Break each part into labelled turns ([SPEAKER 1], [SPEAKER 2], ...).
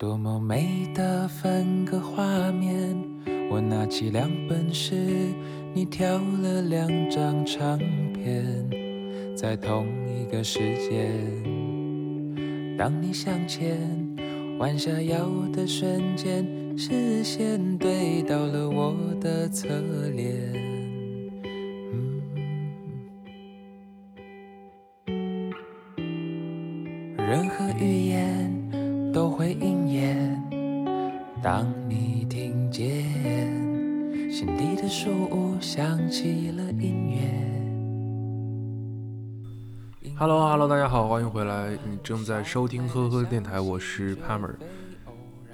[SPEAKER 1] 多么美的分割画面！我拿起两本诗，你挑了两张唱片，在同一个时间。当你向前弯下腰的瞬间，视线对到了我的侧脸。
[SPEAKER 2] 正在收听呵呵电台，我是 Pamer。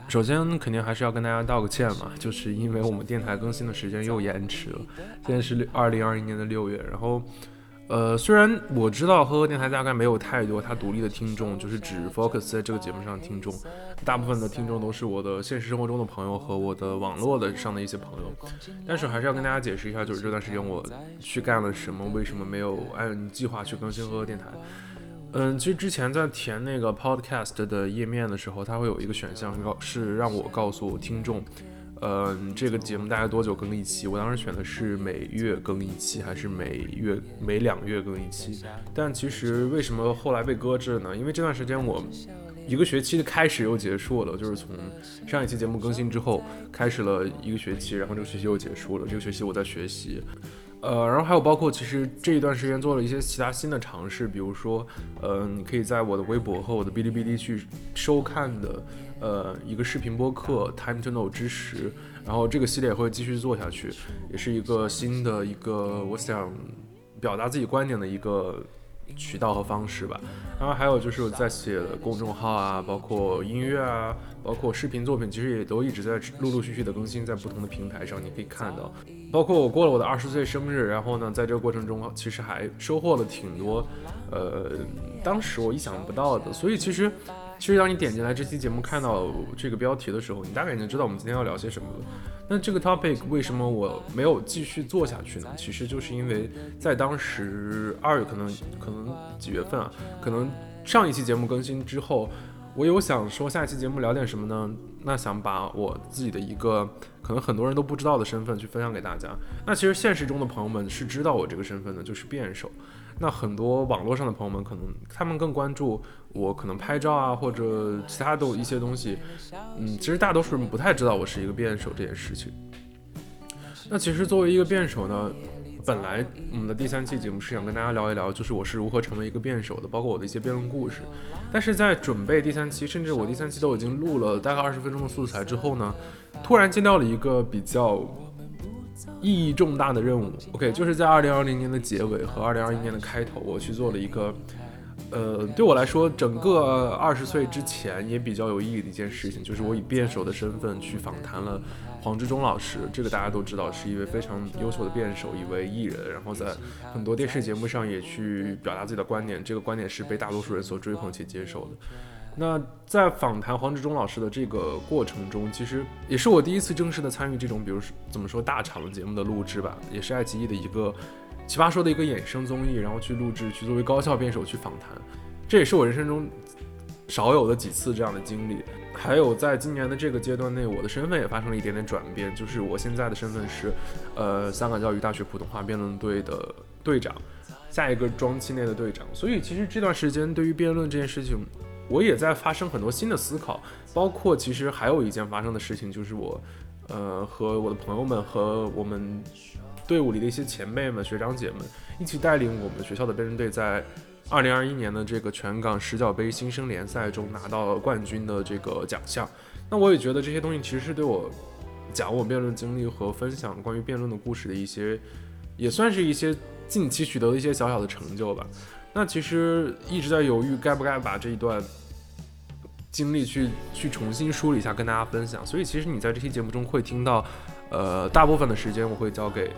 [SPEAKER 2] 首先，肯定还是要跟大家道个歉嘛，就是因为我们电台更新的时间又延迟了。现在是二零二一年的六月，然后，呃，虽然我知道呵呵电台大概没有太多它独立的听众，就是只 focus 在这个节目上的听众，大部分的听众都是我的现实生活中的朋友和我的网络的上的一些朋友。但是还是要跟大家解释一下，就是这段时间我去干了什么，为什么没有按计划去更新呵呵电台。嗯，其实之前在填那个 podcast 的页面的时候，它会有一个选项告是让我告诉听众，嗯，这个节目大概多久更一期？我当时选的是每月更一期，还是每月每两月更一期？但其实为什么后来被搁置了呢？因为这段时间我一个学期的开始又结束了，就是从上一期节目更新之后开始了一个学期，然后这个学期又结束了。这个学期我在学习。呃，然后还有包括，其实这一段时间做了一些其他新的尝试，比如说，呃，你可以在我的微博和我的哔哩哔哩去收看的，呃，一个视频播客《Time to Know 知识》，然后这个系列会继续做下去，也是一个新的一个我想表达自己观点的一个渠道和方式吧。然后还有就是我在写的公众号啊，包括音乐啊，包括视频作品，其实也都一直在陆陆续续的更新在不同的平台上，你可以看到。包括我过了我的二十岁生日，然后呢，在这个过程中，其实还收获了挺多，呃，当时我意想不到的。所以其实，其实当你点进来这期节目看到这个标题的时候，你大概已经知道我们今天要聊些什么了。那这个 topic 为什么我没有继续做下去呢？其实就是因为在当时二月，可能可能几月份啊，可能上一期节目更新之后。我有想说下一期节目聊点什么呢？那想把我自己的一个可能很多人都不知道的身份去分享给大家。那其实现实中的朋友们是知道我这个身份的，就是辩手。那很多网络上的朋友们可能他们更关注我可能拍照啊或者其他的一些东西。嗯，其实大多数人不太知道我是一个辩手这件事情。那其实作为一个辩手呢？本来我们的第三期节目是想跟大家聊一聊，就是我是如何成为一个辩手的，包括我的一些辩论故事。但是在准备第三期，甚至我第三期都已经录了大概二十分钟的素材之后呢，突然接到了一个比较意义重大的任务。OK，就是在二零二零年的结尾和二零二一年的开头，我去做了一个，呃，对我来说，整个二十岁之前也比较有意义的一件事情，就是我以辩手的身份去访谈了。黄志忠老师，这个大家都知道，是一位非常优秀的辩手，一位艺人，然后在很多电视节目上也去表达自己的观点，这个观点是被大多数人所追捧且接受的。那在访谈黄志忠老师的这个过程中，其实也是我第一次正式的参与这种，比如说怎么说大场的节目的录制吧，也是爱奇艺的一个奇葩说的一个衍生综艺，然后去录制，去作为高校辩手去访谈，这也是我人生中少有的几次这样的经历。还有，在今年的这个阶段内，我的身份也发生了一点点转变，就是我现在的身份是，呃，香港教育大学普通话辩论队的队长，下一个庄期内的队长。所以，其实这段时间对于辩论这件事情，我也在发生很多新的思考，包括其实还有一件发生的事情，就是我，呃，和我的朋友们和我们队伍里的一些前辈们、学长姐们一起带领我们学校的辩论队在。二零二一年的这个全港十角杯新生联赛中拿到了冠军的这个奖项，那我也觉得这些东西其实是对我讲我辩论经历和分享关于辩论的故事的一些，也算是一些近期取得的一些小小的成就吧。那其实一直在犹豫该不该把这一段经历去去重新梳理一下跟大家分享。所以其实你在这期节目中会听到，呃，大部分的时间我会交给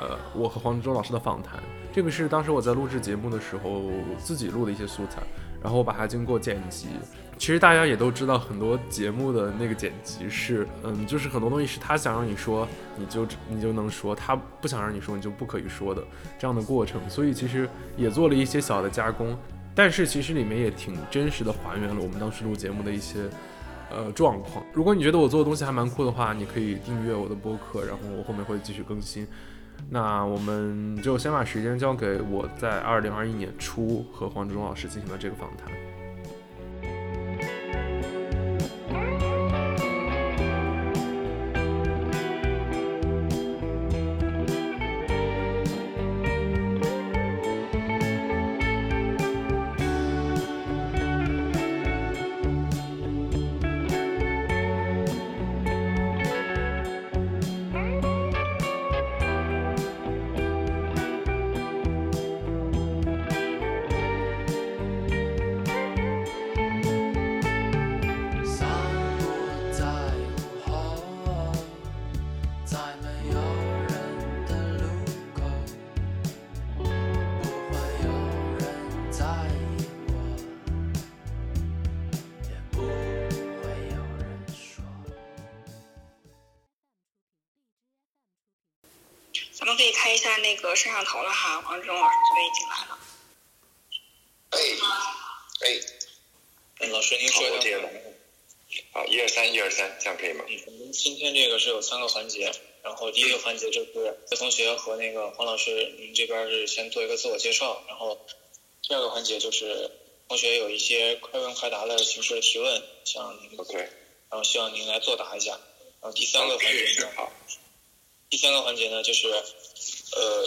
[SPEAKER 2] 呃我和黄志忠老师的访谈。这个是当时我在录制节目的时候自己录的一些素材，然后我把它经过剪辑。其实大家也都知道，很多节目的那个剪辑是，嗯，就是很多东西是他想让你说，你就你就能说；他不想让你说，你就不可以说的这样的过程。所以其实也做了一些小的加工，但是其实里面也挺真实的还原了我们当时录节目的一些
[SPEAKER 3] 呃状况。如果你觉得我做的东西还蛮酷的话，你可以订阅我的播客，然后我后面会继续更新。那我们就先把时间交给我在二零二一年初和黄志忠老师进行了这个访谈。
[SPEAKER 4] 那个摄像头了哈，黄志忠老师这边已经来了。
[SPEAKER 5] 哎，
[SPEAKER 6] 哎，老师您说一下。
[SPEAKER 5] 好，一二三，一二三，这样可以吗？
[SPEAKER 6] 我们今天这个是有三个环节，然后第一个环节就是魏同学和那个黄老师，您这边是先做一个自我介绍，然后第二个环节就是同学有一些快问快答的形式的提问，向您
[SPEAKER 5] ，OK，然
[SPEAKER 6] 后希望您来作答一下。然后第三个环节
[SPEAKER 5] 呢，好，
[SPEAKER 6] 第三个环节呢就是。呃，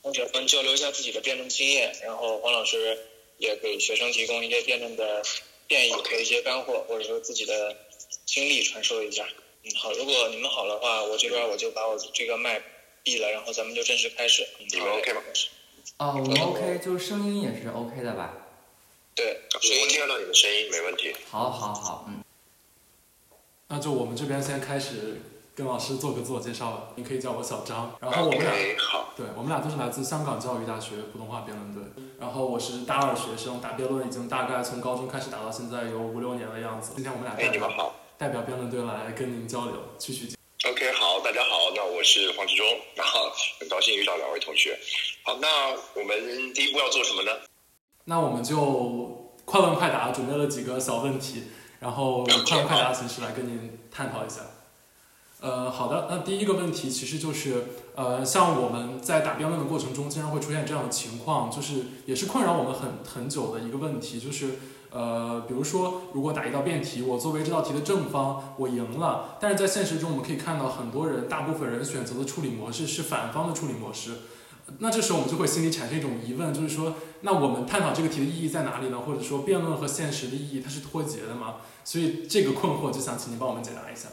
[SPEAKER 6] 同学们交流一下自己的辩论经验，然后黄老师也给学生提供一些辩论的建议和一些干货，或者说自己的经历传授一下。嗯，好，如果你们好的话，我这边我就把我这个麦闭了，然后咱们就正式开始。
[SPEAKER 5] 你们 OK 吗？
[SPEAKER 7] 啊，我们 OK，就是声音也是 OK 的吧？
[SPEAKER 6] 对，
[SPEAKER 5] 声音听得到你的声音，没问题。
[SPEAKER 7] 好，好，好，嗯。
[SPEAKER 3] 那就我们这边先开始。跟老师做个自我介绍吧，你可以叫我小张。然后我们俩，对我们俩都是来自香港教育大学普通话辩论队。然后我是大二学生，打辩论已经大概从高中开始打到现在有五六年的样子。今天我们俩代表代表辩论队来跟您交流，继续。
[SPEAKER 5] OK，好，大家好，那我是黄志忠，然 后很高兴遇到两位同学。好，那我们第一步要做什么呢？
[SPEAKER 3] 那我们就快问快答，准备了几个小问题，然后快问快答的形式来跟您探讨一下。呃，好的，那第一个问题其实就是，呃，像我们在打辩论的过程中，经常会出现这样的情况，就是也是困扰我们很很久的一个问题，就是，呃，比如说，如果打一道辩题，我作为这道题的正方，我赢了，但是在现实中，我们可以看到很多人，大部分人选择的处理模式是反方的处理模式，那这时候我们就会心里产生一种疑问，就是说，那我们探讨这个题的意义在哪里呢？或者说，辩论和现实的意义它是脱节的吗？所以这个困惑就想请您帮我们解答一下。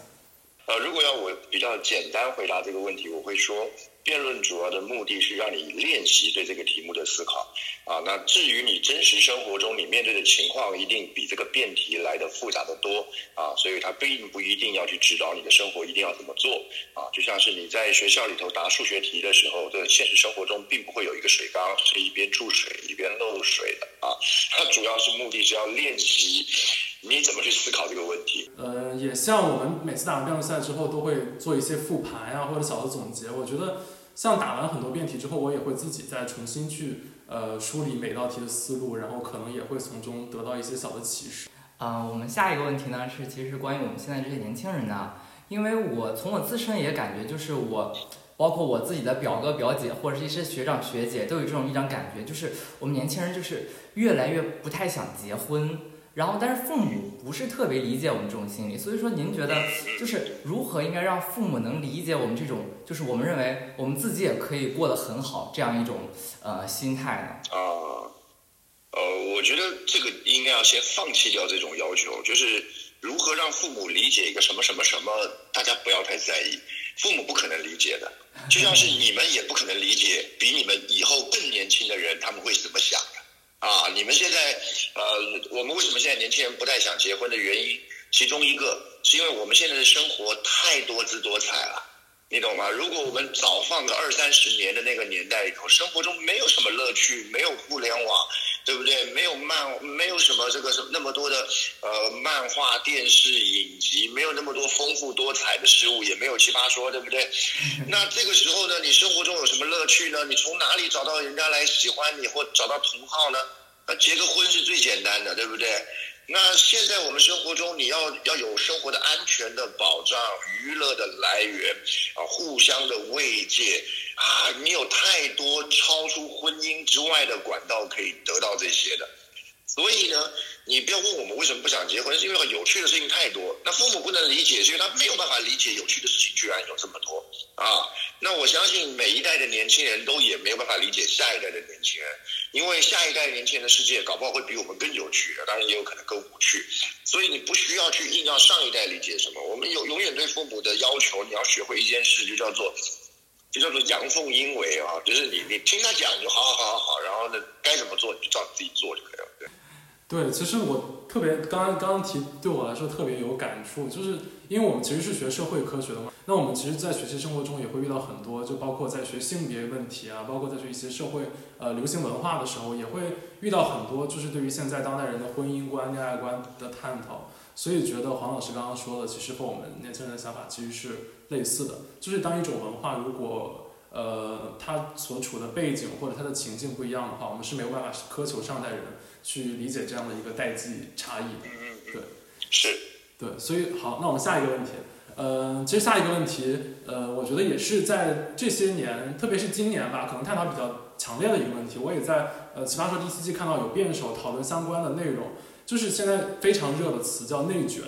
[SPEAKER 5] 呃，如果要我比较简单回答这个问题，我会说，辩论主要的目的是让你练习对这个题目的思考。啊，那至于你真实生活中你面对的情况，一定比这个辩题来的复杂的多。啊，所以它并不一定要去指导你的生活一定要怎么做。啊，就像是你在学校里头答数学题的时候，在现实生活中并不会有一个水缸是一边注水一边漏水的。啊，它主要是目的是要练习。你怎么去思考这个问题？
[SPEAKER 3] 呃，也像我们每次打完辩论赛之后，都会做一些复盘呀，或者小的总结。我觉得，像打完很多辩题之后，我也会自己再重新去呃梳理每道题的思路，然后可能也会从中得到一些小的启示。
[SPEAKER 7] 啊，我们下一个问题呢是，其实关于我们现在这些年轻人呢，因为我从我自身也感觉，就是我，包括我自己的表哥表姐，或者是一些学长学姐，都有这种一种感觉，就是我们年轻人就是越来越不太想结婚。然后，但是父母不是特别理解我们这种心理，所以说您觉得就是如何应该让父母能理解我们这种，就是我们认为我们自己也可以过得很好这样一种呃心态
[SPEAKER 5] 呢？啊，呃，我觉得这个应该要先放弃掉这种要求，就是如何让父母理解一个什么什么什么，大家不要太在意，父母不可能理解的，就像是你们也不可能理解比你们以后更年轻的人他们会怎么想。啊，你们现在，呃，我们为什么现在年轻人不太想结婚的原因，其中一个是因为我们现在的生活太多姿多彩了，你懂吗？如果我们早放个二三十年的那个年代里头，生活中没有什么乐趣，没有互联网。对不对？没有漫，没有什么这个什么那么多的呃漫画、电视、影集，没有那么多丰富多彩的事物，也没有奇葩说，对不对？那这个时候呢，你生活中有什么乐趣呢？你从哪里找到人家来喜欢你或找到同好呢？那结个婚是最简单的，对不对？那现在我们生活中，你要要有生活的安全的保障、娱乐的来源啊，互相的慰藉啊，你有太多超出婚姻之外的管道可以得到这些的。所以呢，你不要问我们为什么不想结婚，是因为有趣的事情太多。那父母不能理解，是因为他没有办法理解有趣的事情居然有这么多啊。那我相信每一代的年轻人都也没有办法理解下一代的年轻人，因为下一代年轻人的世界搞不好会比我们更有趣，当然也有可能更无趣。所以你不需要去硬要上一代理解什么。我们有永远对父母的要求，你要学会一件事，就叫做就叫做阳奉阴违啊，就是你你听他讲就好好好好好，然后呢该怎么做你就照自己做就可以了，对。
[SPEAKER 3] 对，其实我特别刚刚刚刚提，对我来说特别有感触，就是因为我们其实是学社会科学的嘛，那我们其实，在学习生活中也会遇到很多，就包括在学性别问题啊，包括在学一些社会呃流行文化的时候，也会遇到很多，就是对于现在当代人的婚姻观、恋爱观的探讨。所以觉得黄老师刚刚说的，其实和我们年轻人的想法其实是类似的，就是当一种文化如果呃它所处的背景或者它的情境不一样的话，我们是没有办法苛求上代人。去理解这样的一个代际差异。的，对，
[SPEAKER 5] 是，
[SPEAKER 3] 对，所以好，那我们下一个问题，呃，其实下一个问题，呃，我觉得也是在这些年，特别是今年吧，可能探讨比较强烈的一个问题。我也在呃奇葩说第七季看到有辩手讨论相关的内容，就是现在非常热的词叫内卷，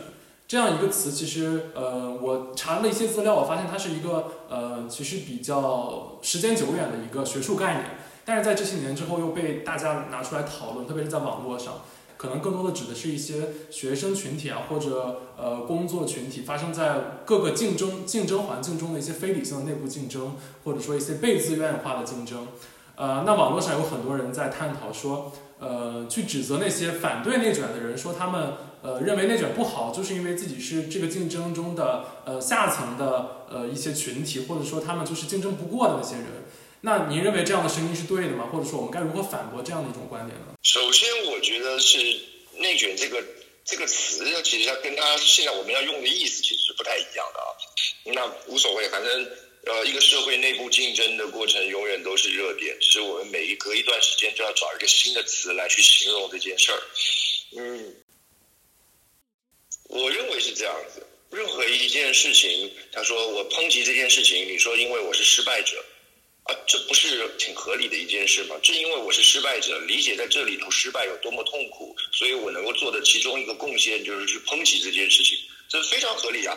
[SPEAKER 3] 这样一个词，其实呃，我查了一些资料，我发现它是一个呃，其实比较时间久远的一个学术概念。但是在这些年之后又被大家拿出来讨论，特别是在网络上，可能更多的指的是一些学生群体啊，或者呃工作群体发生在各个竞争竞争环境中的一些非理性的内部竞争，或者说一些被自愿化的竞争。呃，那网络上有很多人在探讨说，呃，去指责那些反对内卷的人，说他们呃认为内卷不好，就是因为自己是这个竞争中的呃下层的呃一些群体，或者说他们就是竞争不过的那些人。那您认为这样的声音是对的吗？或者说我们该如何反驳这样的一种观点呢？
[SPEAKER 5] 首先，我觉得是“内卷”这个这个词，其实它跟它现在我们要用的意思其实是不太一样的啊。那无所谓，反正呃，一个社会内部竞争的过程永远都是热点，只是我们每一隔一段时间就要找一个新的词来去形容这件事儿。嗯，我认为是这样子。任何一件事情，他说我抨击这件事情，你说因为我是失败者。啊，这不是挺合理的一件事吗？正因为我是失败者，理解在这里头失败有多么痛苦，所以我能够做的其中一个贡献就是去抨击这件事情，这非常合理啊！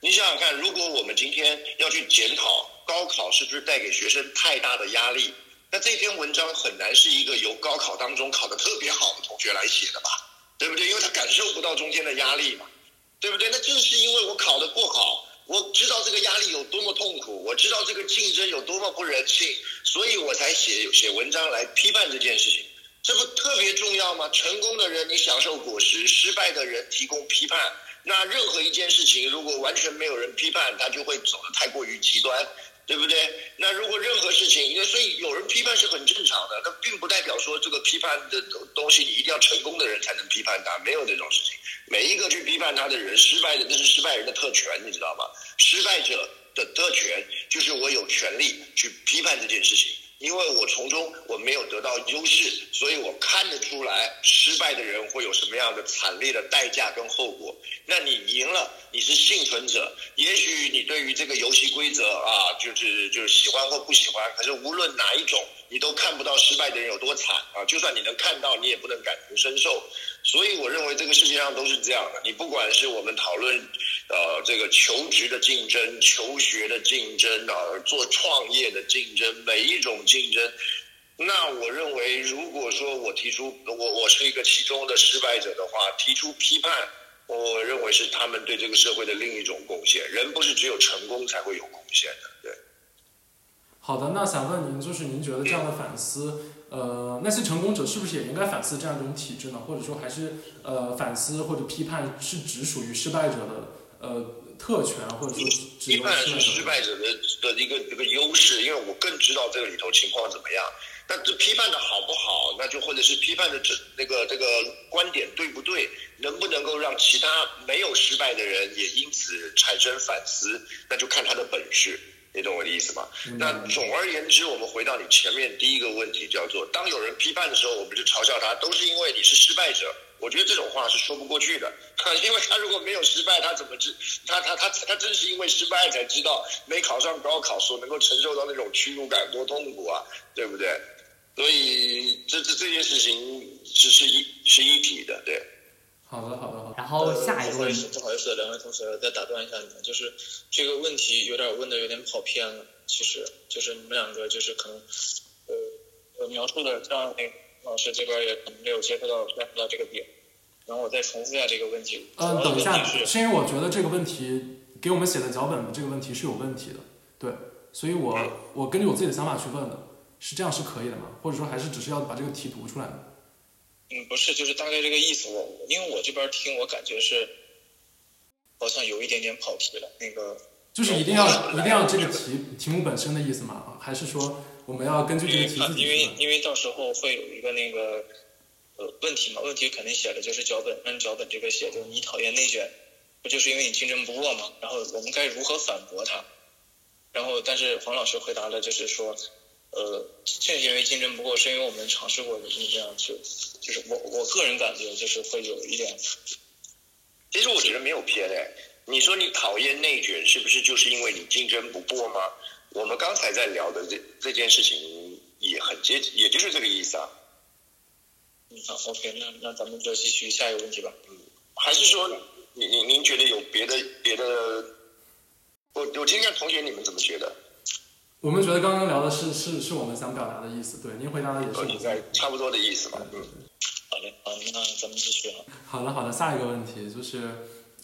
[SPEAKER 5] 你想想看，如果我们今天要去检讨高考是不是带给学生太大的压力，那这篇文章很难是一个由高考当中考得特别好的同学来写的吧？对不对？因为他感受不到中间的压力嘛，对不对？那正是因为我考得不好。我知道这个压力有多么痛苦，我知道这个竞争有多么不人性，所以我才写写文章来批判这件事情，这不特别重要吗？成功的人你享受果实，失败的人提供批判。那任何一件事情，如果完全没有人批判，他就会走得太过于极端，对不对？那如果任何事情，因为所以有人批判是很正常的，那并不代表说这个批判的东西你一定要成功的人才能批判他，没有这种事情。每一个去批判他的人，失败的那是失败人的特权，你知道吗？失败者的特权就是我有权利去批判这件事情，因为我从中我没有得到优势，所以我看得出来失败的人会有什么样的惨烈的代价跟后果。那你赢了，你是幸存者，也许你对于这个游戏规则啊，就是就是喜欢或不喜欢，可是无论哪一种，你都看不到失败的人有多惨啊！就算你能看到，你也不能感同身受。所以我认为这个世界上都是这样的。你不管是我们讨论，呃，这个求职的竞争、求学的竞争啊，做创业的竞争，每一种竞争，那我认为，如果说我提出我我是一个其中的失败者的话，提出批判，我认为是他们对这个社会的另一种贡献。人不是只有成功才会有贡献的，对。
[SPEAKER 3] 好的，那想问您，就是您觉得这样的反思？呃，那些成功者是不是也应该反思这样一种体制呢？或者说，还是呃反思或者批判是只属于失败者的呃特权，或者说
[SPEAKER 5] 批判是失败者的的一个一个优势？因为我更知道这个里头情况怎么样。那这批判的好不好？那就或者是批判的这那个这个观点对不对？能不能够让其他没有失败的人也因此产生反思？那就看他的本事。你懂我的意思吗？那总而言之，我们回到你前面第一个问题，叫做当有人批判的时候，我们就嘲笑他，都是因为你是失败者。我觉得这种话是说不过去的，因为他如果没有失败，他怎么知他他他他真是因为失败才知道没考上高考所能够承受到那种屈辱感多痛苦啊，对不对？所以这这这件事情是是一是一体的，对。
[SPEAKER 3] 好的，好的，好的。
[SPEAKER 7] 然后下一个问题
[SPEAKER 6] 不好意思，，不好意思，两位同学再打断一下你们，就是这个问题有点问的有点跑偏了。其实就是你们两个就是可能呃呃描述的让那个老师这边也可能没有接触到 get 到这个点。然后我再重复一下这个问题。
[SPEAKER 3] 嗯，等一下，
[SPEAKER 6] 是
[SPEAKER 3] 是因为我觉得这个问题给我们写的脚本的这个问题是有问题的，对，所以我我根据我自己的想法去问的，是这样是可以的吗？或者说还是只是要把这个题读出来呢？
[SPEAKER 6] 嗯，不是，就是大概这个意思。我因为我这边听，我感觉是好像有一点点跑题了。那个
[SPEAKER 3] 就是一定要一定要这个题题目本身的意思吗？还是说我们要根据这个题
[SPEAKER 6] 因为因为
[SPEAKER 3] 自己去问？
[SPEAKER 6] 因为到时候会有一个那个呃问题嘛，问题肯定写的就是脚本，按脚本这个写，就是你讨厌内卷，不就是因为你竞争不过嘛？然后我们该如何反驳他？然后但是黄老师回答了，就是说，呃，正是因为竞争不过，是因为我们尝试过你这样去，就是我我个人感觉就是会有一点，
[SPEAKER 5] 其实我觉得没有偏哎。你说你讨厌内卷，是不是就是因为你竞争不过吗？我们刚才在聊的这这件事情也很接，也就是这个意思啊。
[SPEAKER 6] 嗯，好，OK，那那咱们就继续下一个问题吧。
[SPEAKER 5] 嗯还是说，您您您觉得有别的别的？我我听听同学你们怎么觉得？
[SPEAKER 3] 我们觉得刚刚聊的是是是我们想表达的意思，对，您回答的也是我
[SPEAKER 5] 应该差不多的意思吧。嗯，
[SPEAKER 6] 好嘞，好，那咱们继续啊。
[SPEAKER 3] 好的，好的，下一个问题就是，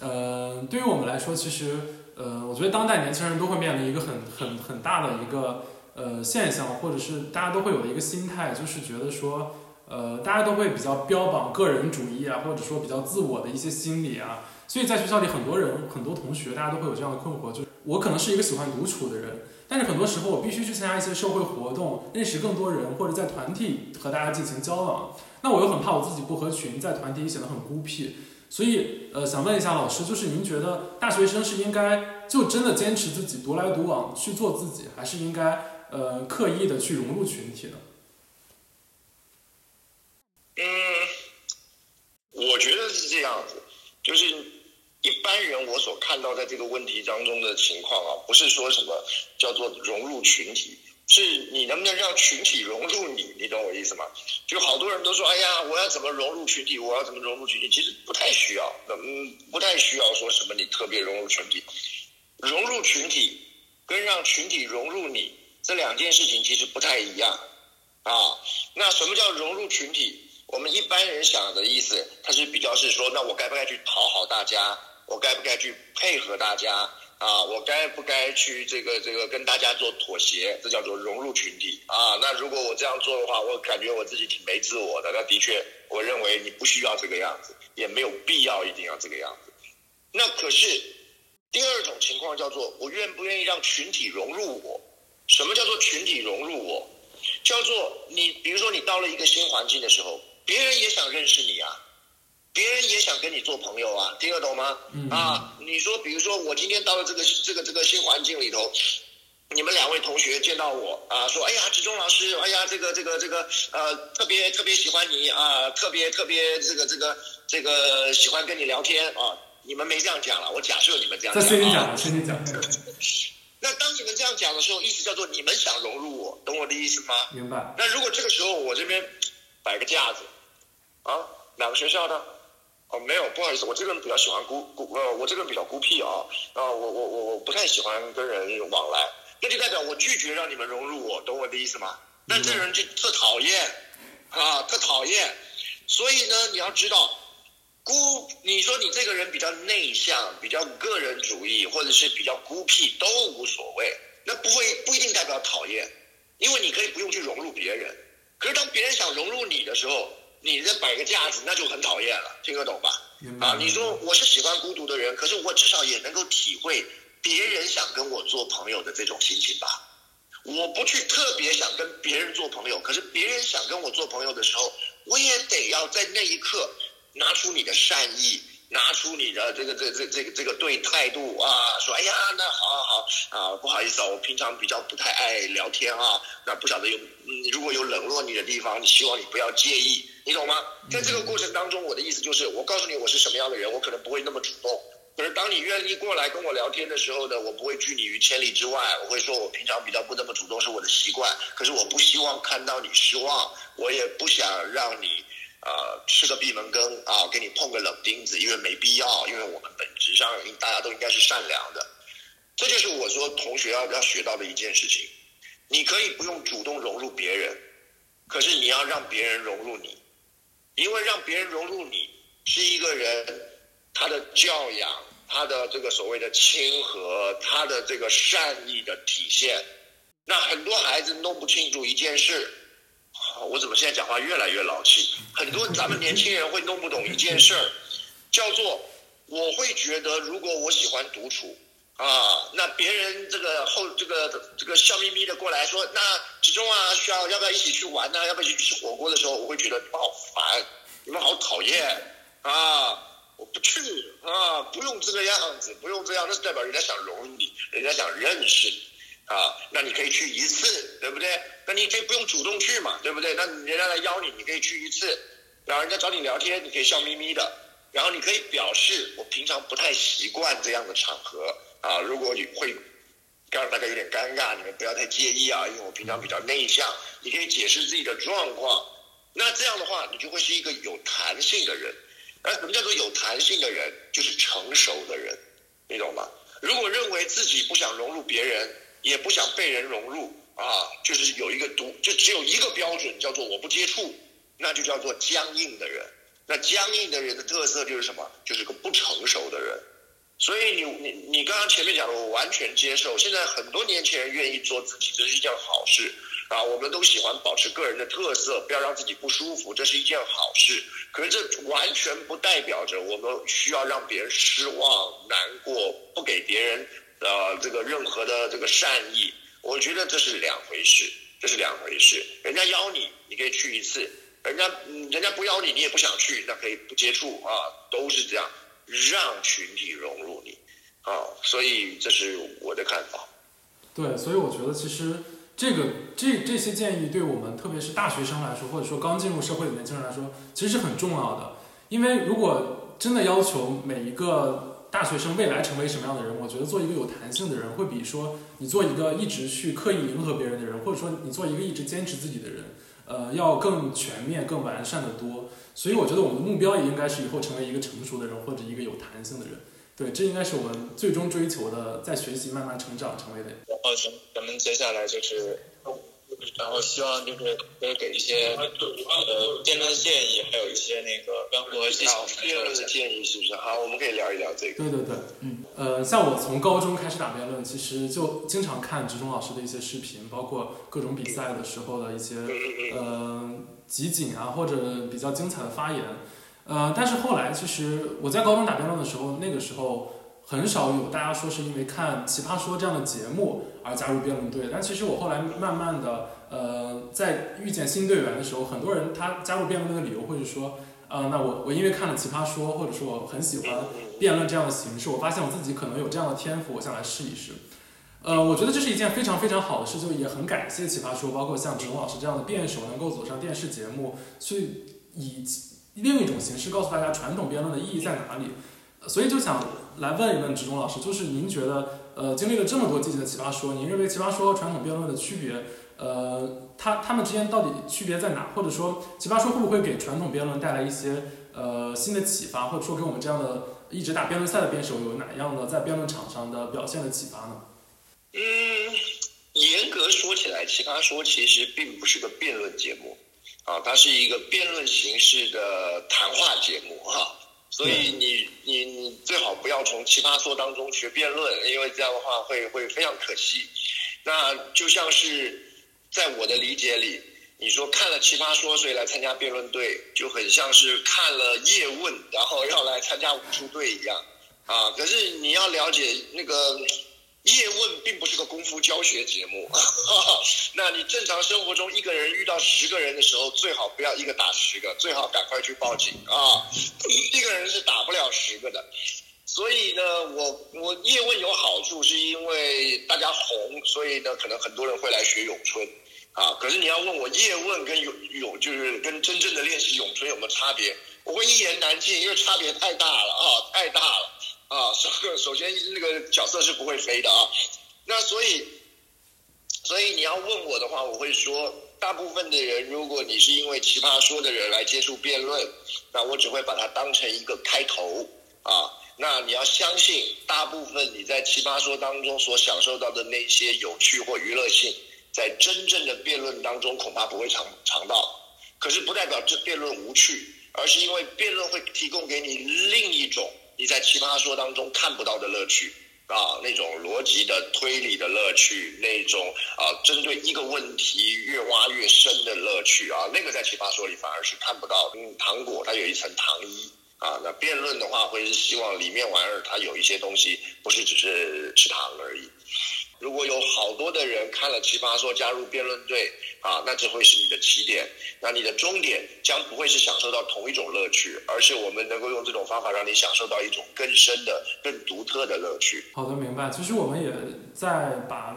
[SPEAKER 3] 呃，对于我们来说，其实，呃，我觉得当代年轻人都会面临一个很很很大的一个呃现象，或者是大家都会有的一个心态，就是觉得说，呃，大家都会比较标榜个人主义啊，或者说比较自我的一些心理啊，所以在学校里，很多人很多同学，大家都会有这样的困惑，就是我可能是一个喜欢独处的人。但是很多时候，我必须去参加一些社会活动，认识更多人，或者在团体和大家进行交往。那我又很怕我自己不合群，在团体里显得很孤僻。所以，呃，想问一下老师，就是您觉得大学生是应该就真的坚持自己独来独往去做自己，还是应该呃刻意的去融入群体呢？
[SPEAKER 5] 嗯，我觉得是这样子，就是一般人我所看到在这个问题当中的情况啊，不是说什么叫做融入群体，是你能不能让群体融入你，你懂我意思吗？就好多人都说，哎呀，我要怎么融入群体？我要怎么融入群体？其实不太需要，嗯，不太需要说什么你特别融入群体，融入群体跟让群体融入你这两件事情其实不太一样啊。那什么叫融入群体？我们一般人想的意思，它是比较是说，那我该不该去讨好大家？我该不该去配合大家？啊，我该不该去这个这个跟大家做妥协？这叫做融入群体啊。那如果我这样做的话，我感觉我自己挺没自我的。那的确，我认为你不需要这个样子，也没有必要一定要这个样子。那可是第二种情况叫做，我愿不愿意让群体融入我？什么叫做群体融入我？叫做你，比如说你到了一个新环境的时候，别人也想认识你啊，别人也想跟你做朋友啊，听得懂吗？啊，你说，比如说我今天到了这个这个这个新环境里头，你们两位同学见到我啊，说，哎呀，志忠老师，哎呀，这个这个这个呃，特别特别喜欢你啊，特别特别这个这个这个喜欢跟你聊天啊。你们没这样讲了，我假设你们这样讲啊。那当你们这样讲的时候，意思叫做你们想融入我，懂我的意思吗？
[SPEAKER 3] 明白。
[SPEAKER 5] 那如果这个时候我这边摆个架子，啊，哪个学校的？哦，没有，不好意思，我这个人比较喜欢孤孤，呃，我这个人比较孤僻啊，啊，我我我我不太喜欢跟人往来，那就代表我拒绝让你们融入我，懂我的意思吗？那这人就特讨厌，啊，特讨厌，所以呢，你要知道，孤，你说你这个人比较内向，比较个人主义，或者是比较孤僻，都无所谓，那不会不一定代表讨厌，因为你可以不用去融入别人。可是当别人想融入你的时候，你再摆个架子，那就很讨厌了，听得懂吧？啊，你说我是喜欢孤独的人，可是我至少也能够体会别人想跟我做朋友的这种心情吧。我不去特别想跟别人做朋友，可是别人想跟我做朋友的时候，我也得要在那一刻拿出你的善意，拿出你的这个这这这个这个对态度啊，说哎呀，那好好好啊，不好意思啊，我平常比较不太爱聊天啊，那不晓得有嗯，如果有冷落你的地方，你希望你不要介意，你懂吗？在这个过程当中，我的意思就是，我告诉你我是什么样的人，我可能不会那么主动。可是当你愿意过来跟我聊天的时候呢，我不会拒你于千里之外，我会说我平常比较不那么主动是我的习惯，可是我不希望看到你失望，我也不想让你。呃，吃个闭门羹啊，给你碰个冷钉子，因为没必要，因为我们本质上大家都应该是善良的，这就是我说同学要要学到的一件事情。你可以不用主动融入别人，可是你要让别人融入你，因为让别人融入你是一个人他的教养，他的这个所谓的亲和，他的这个善意的体现。那很多孩子弄不清楚一件事。我怎么现在讲话越来越老气？很多咱们年轻人会弄不懂一件事儿，叫做我会觉得，如果我喜欢独处啊，那别人这个后这个这个笑眯眯的过来说，那其中啊需要要不要一起去玩呢？要不要一起去吃火锅的时候，我会觉得你们好烦，你们好讨厌啊！我不去啊，不用这个样子，不用这样，那是代表人家想融你，人家想认识你。啊，那你可以去一次，对不对？那你可以不用主动去嘛，对不对？那人家来邀你，你可以去一次，然后人家找你聊天，你可以笑眯眯的，然后你可以表示我平常不太习惯这样的场合啊，如果你会让大家有点尴尬，你们不要太介意啊，因为我平常比较内向，你可以解释自己的状况，那这样的话，你就会是一个有弹性的人。而什么叫做有弹性的人？就是成熟的人，你懂吗？如果认为自己不想融入别人。也不想被人融入啊，就是有一个独，就只有一个标准，叫做我不接触，那就叫做僵硬的人。那僵硬的人的特色就是什么？就是个不成熟的人。所以你你你刚刚前面讲的，我完全接受。现在很多年轻人愿意做自己，这是一件好事啊。我们都喜欢保持个人的特色，不要让自己不舒服，这是一件好事。可是这完全不代表着我们需要让别人失望、难过，不给别人。呃，这个任何的这个善意，我觉得这是两回事，这是两回事。人家邀你，你可以去一次；人家人家不邀你，你也不想去，那可以不接触啊，都是这样，让群体融入你啊。所以这是我的看法。
[SPEAKER 3] 对，所以我觉得其实这个这这些建议对我们，特别是大学生来说，或者说刚进入社会的年轻人来说，其实是很重要的。因为如果真的要求每一个。大学生未来成为什么样的人？我觉得做一个有弹性的人，会比说你做一个一直去刻意迎合别人的人，或者说你做一个一直坚持自己的人，呃，要更全面、更完善的多。所以我觉得我们的目标也应该是以后成为一个成熟的人，或者一个有弹性的人。对，这应该是我们最终追求的，在学习慢慢成长成为的。
[SPEAKER 6] 哦，行，咱们接下来就是。然后希望就是可以给一些呃辩论建议，还有一些那个干货和技巧。
[SPEAKER 5] 辩论的建议是不是？好，我们可以聊一聊这个。
[SPEAKER 3] 对对对，嗯，呃，像我从高中开始打辩论，其实就经常看职中老师的一些视频，包括各种比赛的时候的一些呃集锦啊，或者比较精彩的发言。呃，但是后来其实我在高中打辩论的时候，那个时候。很少有大家说是因为看《奇葩说》这样的节目而加入辩论队，但其实我后来慢慢的，呃，在遇见新队员的时候，很多人他加入辩论队的理由会是说，呃，那我我因为看了《奇葩说》，或者说我很喜欢辩论这样的形式，我发现我自己可能有这样的天赋，我想来试一试。呃，我觉得这是一件非常非常好的事，就也很感谢《奇葩说》，包括像陈老师这样的辩手能够走上电视节目，去以另一种形式告诉大家传统辩论的意义在哪里。所以就想来问一问植中老师，就是您觉得，呃，经历了这么多季节的奇葩说，您认为奇葩说和传统辩论的区别，呃，它它们之间到底区别在哪？或者说，奇葩说会不会给传统辩论带来一些呃新的启发？或者说，给我们这样的一直打辩论赛的辩手有哪样的在辩论场上的表现的启发呢？
[SPEAKER 5] 嗯，严格说起来，奇葩说其实并不是个辩论节目，啊，它是一个辩论形式的谈话节目，哈。所以你你你最好不要从奇葩说当中学辩论，因为这样的话会会非常可惜。那就像是在我的理解里，你说看了奇葩说所以来参加辩论队，就很像是看了叶问然后要来参加武术队一样啊。可是你要了解那个叶问并不是个功夫教学节目，那你正常生活中一个人遇到十个人的时候，最好不要一个打十个，最好赶快去报警啊！一个人是打不了十个的。所以呢，我我叶问有好处，是因为大家红，所以呢，可能很多人会来学咏春啊。可是你要问我叶问跟咏咏就是跟真正的练习咏春有没有差别，我会一言难尽，因为差别太大了啊，太大了。啊，首首先那个角色是不会飞的啊，那所以，所以你要问我的话，我会说，大部分的人，如果你是因为奇葩说的人来接触辩论，那我只会把它当成一个开头啊。那你要相信，大部分你在奇葩说当中所享受到的那些有趣或娱乐性，在真正的辩论当中恐怕不会尝尝到。可是不代表这辩论无趣，而是因为辩论会提供给你另一种。你在奇葩说当中看不到的乐趣啊，那种逻辑的推理的乐趣，那种啊针对一个问题越挖越深的乐趣啊，那个在奇葩说里反而是看不到。嗯，糖果它有一层糖衣啊，那辩论的话会是希望里面玩意儿它有一些东西，不是只是吃糖而已。如果有好多的人看了《奇葩说》加入辩论队啊，那这会是你的起点。那你的终点将不会是享受到同一种乐趣，而是我们能够用这种方法让你享受到一种更深的、更独特的乐趣。
[SPEAKER 3] 好的，明白。其实我们也在把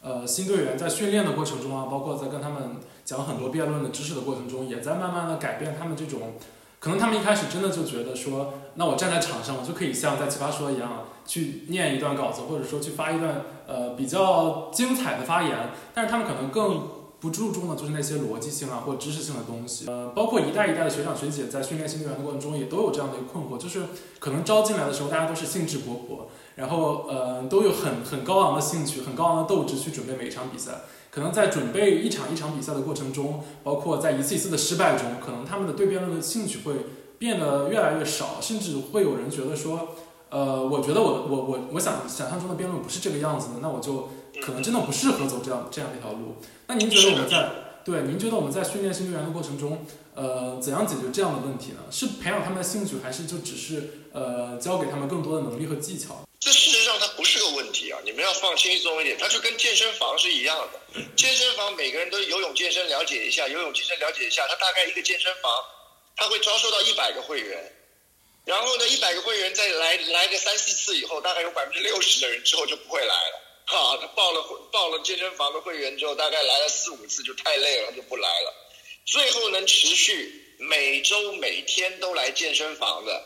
[SPEAKER 3] 呃新队员在训练的过程中啊，包括在跟他们讲很多辩论的知识的过程中，也在慢慢的改变他们这种。可能他们一开始真的就觉得说，那我站在场上，我就可以像在奇葩说一样去念一段稿子，或者说去发一段呃比较精彩的发言。但是他们可能更不注重的就是那些逻辑性啊或知识性的东西。呃，包括一代一代的学长学姐在训练新队员的过程中，也都有这样的一个困惑，就是可能招进来的时候大家都是兴致勃勃，然后呃都有很很高昂的兴趣、很高昂的斗志去准备每一场比赛。可能在准备一场一场比赛的过程中，包括在一次一次的失败中，可能他们的对辩论的兴趣会变得越来越少，甚至会有人觉得说，呃，我觉得我我我我想想象中的辩论不是这个样子的，那我就可能真的不适合走这样这样一条路。那您觉得我们在对您觉得我们在训练新队员的过程中，呃，怎样解决这样的问题呢？是培养他们的兴趣，还是就只是呃教给他们更多的能力和技巧？
[SPEAKER 5] 上它不是个问题啊！你们要放轻松一点，它就跟健身房是一样的。健身房每个人都游泳健身了解一下，游泳健身了解一下，他大概一个健身房，他会招收到一百个会员，然后呢，一百个会员再来来个三四次以后，大概有百分之六十的人之后就不会来了。哈，他报了报了健身房的会员之后，大概来了四五次就太累了，他就不来了。最后能持续每周每天都来健身房的，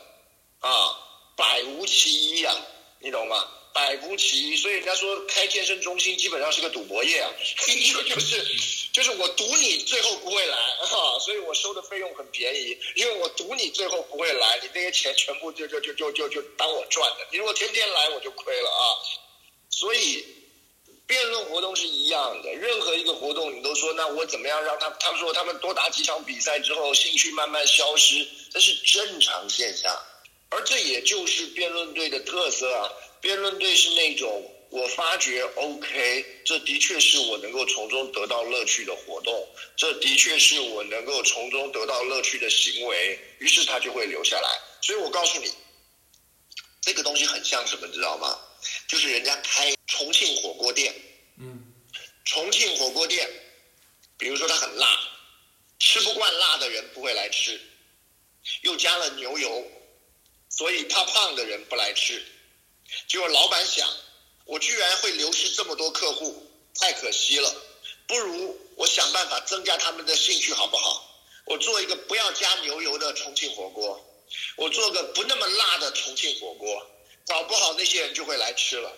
[SPEAKER 5] 啊，百无其一啊！你懂吗？百无其一，所以人家说开健身中心基本上是个赌博业啊 就就是就是我赌你最后不会来哈，所以我收的费用很便宜，因为我赌你最后不会来，你那些钱全部就就就就就就当我赚的，你如果天天来我就亏了啊，所以辩论活动是一样的，任何一个活动你都说那我怎么样让他他们说他们多打几场比赛之后兴趣慢慢消失，这是正常现象。而这也就是辩论队的特色啊！辩论队是那种我发觉 OK，这的确是我能够从中得到乐趣的活动，这的确是我能够从中得到乐趣的行为，于是他就会留下来。所以我告诉你，这个东西很像什么，知道吗？就是人家开重庆火锅店，
[SPEAKER 3] 嗯，
[SPEAKER 5] 重庆火锅店，比如说它很辣，吃不惯辣的人不会来吃，又加了牛油。所以怕胖的人不来吃，结果老板想，我居然会流失这么多客户，太可惜了。不如我想办法增加他们的兴趣，好不好？我做一个不要加牛油的重庆火锅，我做个不那么辣的重庆火锅，搞不好那些人就会来吃了。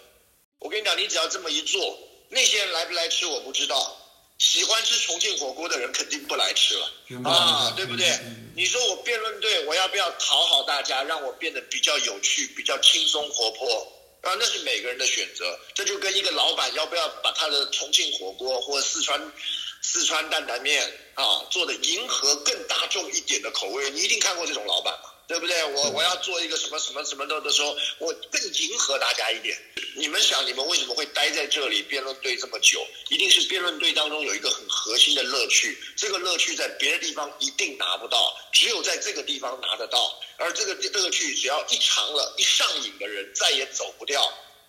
[SPEAKER 5] 我跟你讲，你只要这么一做，那些人来不来吃我不知道。喜欢吃重庆火锅的人肯定不来吃了啊，对不对？你说我辩论队，我要不要讨好大家，让我变得比较有趣、比较轻松活泼啊？那是每个人的选择。这就跟一个老板要不要把他的重庆火锅或四川四川担担面啊做的迎合更大众一点的口味，你一定看过这种老板吧？对不对？我我要做一个什么什么什么的的时候，我更迎合大家一点。你们想，你们为什么会待在这里辩论队这么久？一定是辩论队当中有一个很核心的乐趣，这个乐趣在别的地方一定拿不到，只有在这个地方拿得到。而这个乐趣，只要一尝了，一上瘾的人再也走不掉，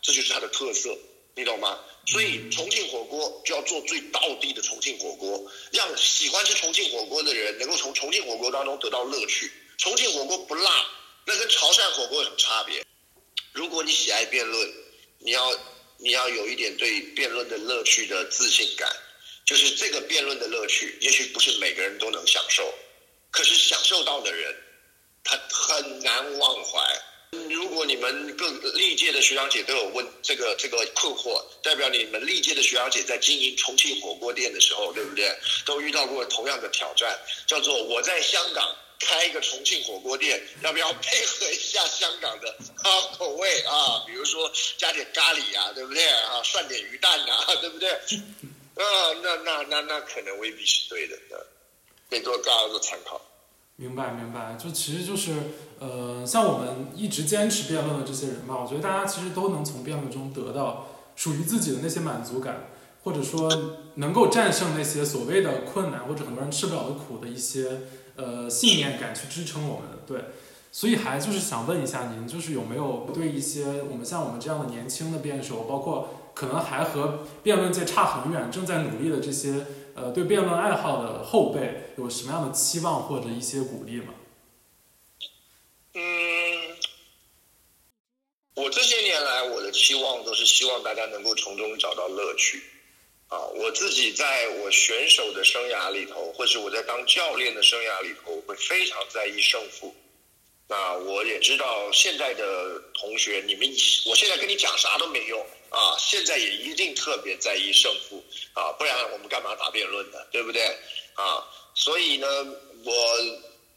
[SPEAKER 5] 这就是它的特色。你懂吗？所以重庆火锅就要做最道地的重庆火锅，让喜欢吃重庆火锅的人能够从重庆火锅当中得到乐趣。重庆火锅不辣，那跟潮汕火锅有什么差别？如果你喜爱辩论，你要你要有一点对辩论的乐趣的自信感，就是这个辩论的乐趣，也许不是每个人都能享受，可是享受到的人，他很难忘怀。如果你们各历届的学长姐都有问这个这个困惑，代表你们历届的学长姐在经营重庆火锅店的时候，对不对？都遇到过同样的挑战，叫做我在香港开一个重庆火锅店，要不要配合一下香港的 啊口味啊？比如说加点咖喱呀，对不对啊？涮点鱼蛋呐，对不对？啊，那那那那可能未必是对的，可以多大家做参考。
[SPEAKER 3] 明白明白，就其实就是，呃，像我们一直坚持辩论的这些人吧，我觉得大家其实都能从辩论中得到属于自己的那些满足感，或者说能够战胜那些所谓的困难或者很多人吃不了的苦的一些呃信念感去支撑我们。对，所以还就是想问一下您，就是有没有对一些我们像我们这样的年轻的辩手，包括可能还和辩论界差很远，正在努力的这些。呃，对辩论爱好的后辈有什么样的期望或者一些鼓励吗？
[SPEAKER 5] 嗯，我这些年来我的期望都是希望大家能够从中找到乐趣。啊，我自己在我选手的生涯里头，或是我在当教练的生涯里头，会非常在意胜负。那我也知道现在的同学，你们我现在跟你讲啥都没用。啊，现在也一定特别在意胜负啊，不然我们干嘛打辩论呢？对不对？啊，所以呢，我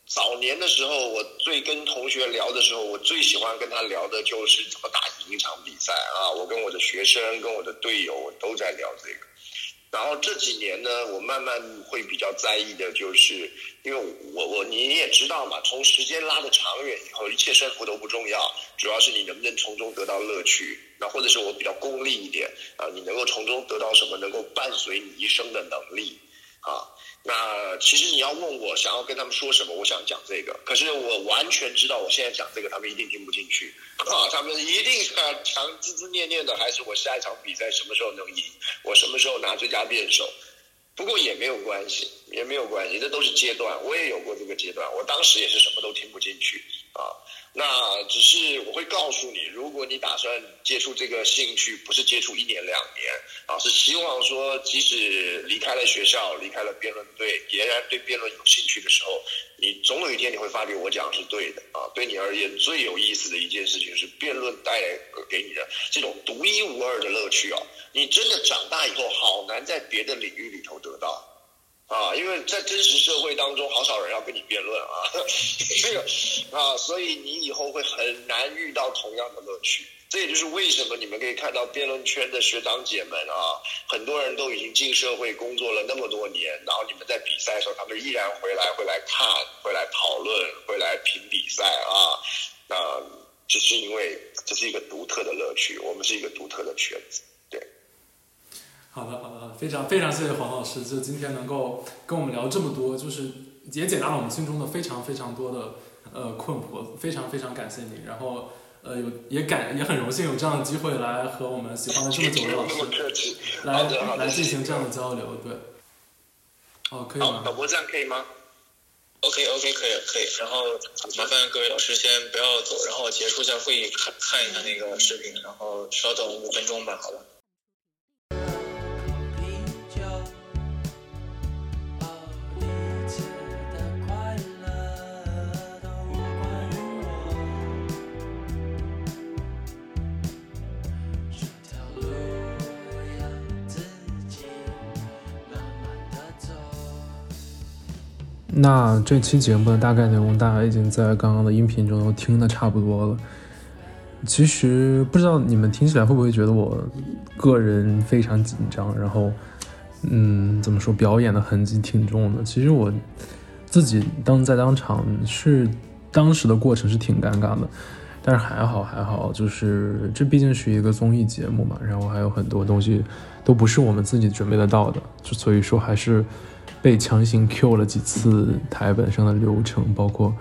[SPEAKER 5] 早年的时候，我最跟同学聊的时候，我最喜欢跟他聊的就是怎么打赢一场比赛啊。我跟我的学生、跟我的队友，我都在聊这个。然后这几年呢，我慢慢会比较在意的就是，因为我我你也知道嘛，从时间拉的长远以后，一切胜负都不重要，主要是你能不能从中得到乐趣。那或者是我比较功利一点啊，你能够从中得到什么，能够伴随你一生的能力啊。那其实你要问我想要跟他们说什么，我想讲这个，可是我完全知道我现在讲这个，他们一定听不进去。啊，他们一定强强孜孜念念的，还是我下一场比赛什么时候能赢，我什么时候拿最佳辩手。不过也没有关系，也没有关系，这都是阶段，我也有过这个阶段，我当时也是什么都听不进去。啊。那只是我会告诉你，如果你打算接触这个兴趣，不是接触一年两年啊，是希望说，即使离开了学校，离开了辩论队，仍然对辩论有兴趣的时候，你总有一天你会发觉我讲是对的啊。对你而言最有意思的一件事情是辩论带来给你的这种独一无二的乐趣啊，你真的长大以后好难在别的领域里头得到。啊，因为在真实社会当中，好少人要跟你辩论啊，这个啊，所以你以后会很难遇到同样的乐趣。这也就是为什么你们可以看到辩论圈的学长姐们啊，很多人都已经进社会工作了那么多年，然后你们在比赛的时候，他们依然回来会来看，会来讨论，会来评比赛啊。那只是因为这是一个独特的乐趣，我们是一个独特的圈子。
[SPEAKER 3] 好的，好的，好的，非常非常谢谢黄老师，就今天能够跟我们聊这么多，就是也解答了我们心中的非常非常多的呃困惑，非常非常感谢你。然后呃有也感也很荣幸有这样的机会来和我们喜欢了这么久的老师来来进行这样的交流，对。哦，可以吗？
[SPEAKER 5] 导播这样可以吗
[SPEAKER 6] ？OK OK 可以可以。然后麻烦各位老师先不要走，然后结束一下会议，看看一下那个视频，然后稍等五分钟吧，好吧。
[SPEAKER 2] 那这期节目的大概内容，大家已经在刚刚的音频中都听的差不多了。其实不知道你们听起来会不会觉得我个人非常紧张，然后，嗯，怎么说，表演的痕迹挺重的。其实我自己当在当场是当时的过程是挺尴尬的，但是还好还好，就是这毕竟是一个综艺节目嘛，然后还有很多东西都不是我们自己准备得到的，就所以说还是。被强行 Q 了几次台本上的流程，包括，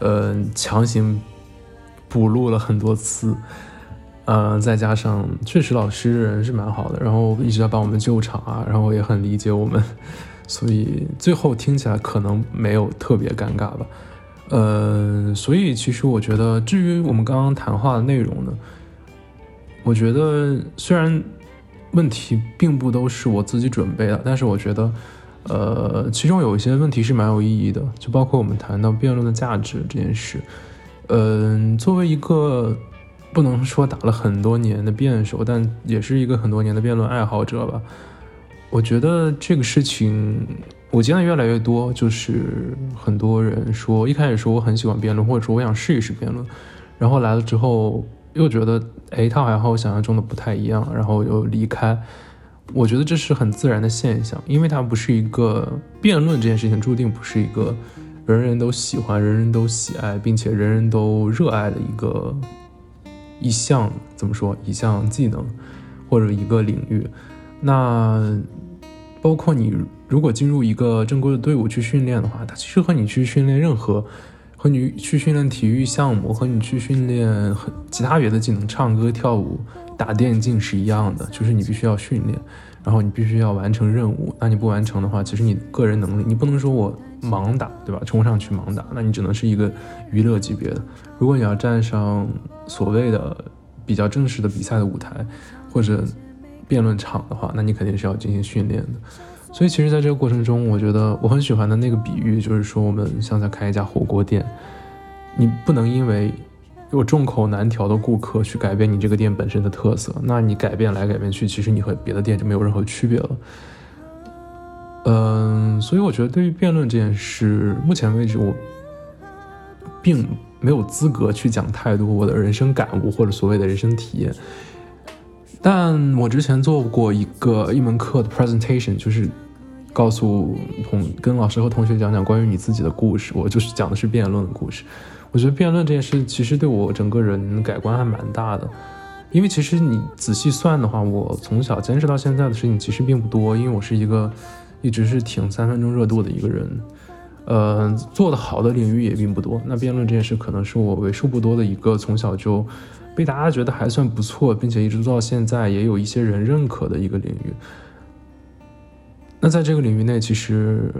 [SPEAKER 2] 呃，强行补录了很多次，呃，再加上确实老师人是蛮好的，然后一直在帮我们救场啊，然后也很理解我们，所以最后听起来可能没有特别尴尬吧。呃，所以其实我觉得，至于我们刚刚谈话的内容呢，我觉得虽然问题并不都是我自己准备的，但是我觉得，呃，其中有一些问题是蛮有意义的，就包括我们谈到辩论的价值这件事。嗯，作为一个不能说打了很多年的辩手，但也是一个很多年的辩论爱好者吧，我觉得这个事情。我见的越来越多，就是很多人说，一开始说我很喜欢辩论，或者说我想试一试辩论，然后来了之后又觉得，哎，他好像和我想象中的不太一样，然后又离开。我觉得这是很自然的现象，因为它不是一个辩论这件事情注定不是一个人人都喜欢、人人都喜爱，并且人人都热爱的一个一项怎么说一项技能或者一个领域。那包括你。如果进入一个正规的队伍去训练的话，它其实和你去训练任何，和你去训练体育项目，和你去训练其他别的技能，唱歌、跳舞、打电竞是一样的，就是你必须要训练，然后你必须要完成任务。那你不完成的话，其实你个人能力，你不能说我盲打，对吧？冲上去盲打，那你只能是一个娱乐级别的。如果你要站上所谓的比较正式的比赛的舞台或者辩论场的话，那你肯定是要进行训练的。所以，其实，在这个过程中，我觉得我很喜欢的那个比喻，就是说，我们像在开一家火锅店，你不能因为有众口难调的顾客去改变你这个店本身的特色。那你改变来改变去，其实你和别的店就没有任何区别了。嗯，所以我觉得，对于辩论这件事，目前为止，我并没有资格去讲太多我的人生感悟或者所谓的人生体验。但我之前做过一个一门课的 presentation，就是告诉同跟老师和同学讲讲关于你自己的故事。我就是讲的是辩论的故事。我觉得辩论这件事其实对我整个人改观还蛮大的，因为其实你仔细算的话，我从小坚持到现在的事情其实并不多，因为我是一个一直是挺三分钟热度的一个人，呃，做的好的领域也并不多。那辩论这件事可能是我为数不多的一个从小就。被大家觉得还算不错，并且一直做到现在，也有一些人认可的一个领域。那在这个领域内，其实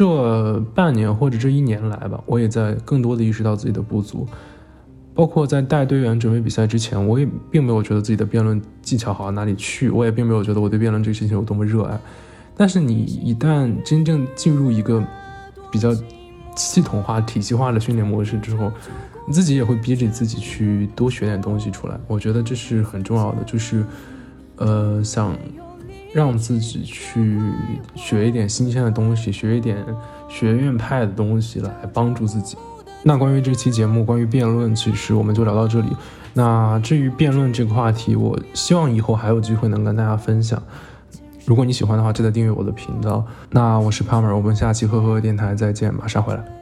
[SPEAKER 2] 这半年或者这一年来吧，我也在更多的意识到自己的不足。包括在带队员准备比赛之前，我也并没有觉得自己的辩论技巧好到哪里去，我也并没有觉得我对辩论这个事情有多么热爱。但是你一旦真正进入一个比较系统化、体系化的训练模式之后，你自己也会逼着自己去多学点东西出来，我觉得这是很重要的，就是，呃，想让自己去学一点新鲜的东西，学一点学院派的东西来帮助自己。那关于这期节目，关于辩论，其实我们就聊到这里。那至于辩论这个话题，我希望以后还有机会能跟大家分享。如果你喜欢的话，记得订阅我的频道。那我是 Palmer，我们下期呵呵电台再见，马上回来。